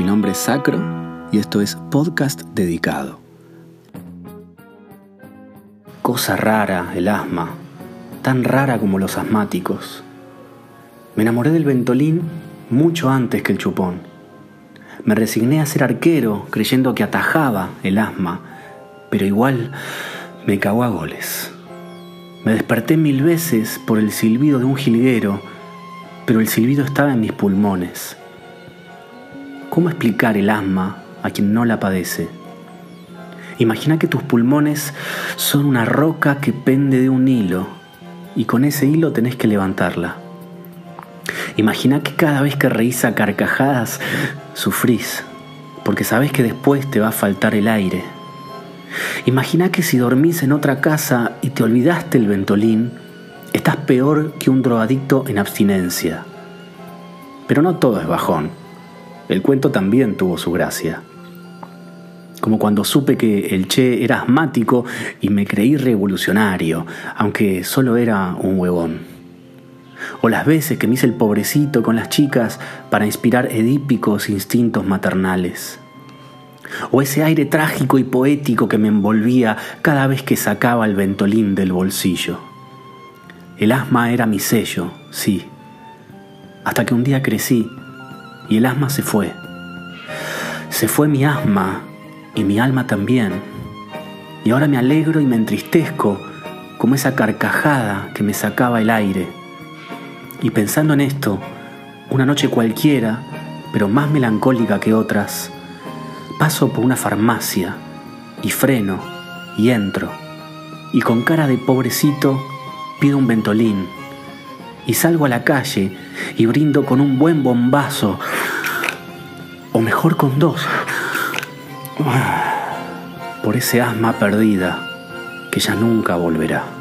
Mi nombre es Sacro y esto es Podcast Dedicado. Cosa rara el asma, tan rara como los asmáticos. Me enamoré del ventolín mucho antes que el chupón. Me resigné a ser arquero creyendo que atajaba el asma, pero igual me cagó a goles. Me desperté mil veces por el silbido de un jilguero, pero el silbido estaba en mis pulmones. ¿Cómo explicar el asma a quien no la padece? Imagina que tus pulmones son una roca que pende de un hilo y con ese hilo tenés que levantarla. Imagina que cada vez que reís a carcajadas sufrís, porque sabes que después te va a faltar el aire. Imagina que si dormís en otra casa y te olvidaste el ventolín, estás peor que un drogadicto en abstinencia. Pero no todo es bajón el cuento también tuvo su gracia. Como cuando supe que el Che era asmático y me creí revolucionario, aunque solo era un huevón. O las veces que me hice el pobrecito con las chicas para inspirar edípicos instintos maternales. O ese aire trágico y poético que me envolvía cada vez que sacaba el ventolín del bolsillo. El asma era mi sello, sí. Hasta que un día crecí y el asma se fue. Se fue mi asma y mi alma también. Y ahora me alegro y me entristezco como esa carcajada que me sacaba el aire. Y pensando en esto, una noche cualquiera, pero más melancólica que otras, paso por una farmacia y freno y entro. Y con cara de pobrecito pido un ventolín. Y salgo a la calle y brindo con un buen bombazo o mejor con dos, por ese asma perdida que ya nunca volverá.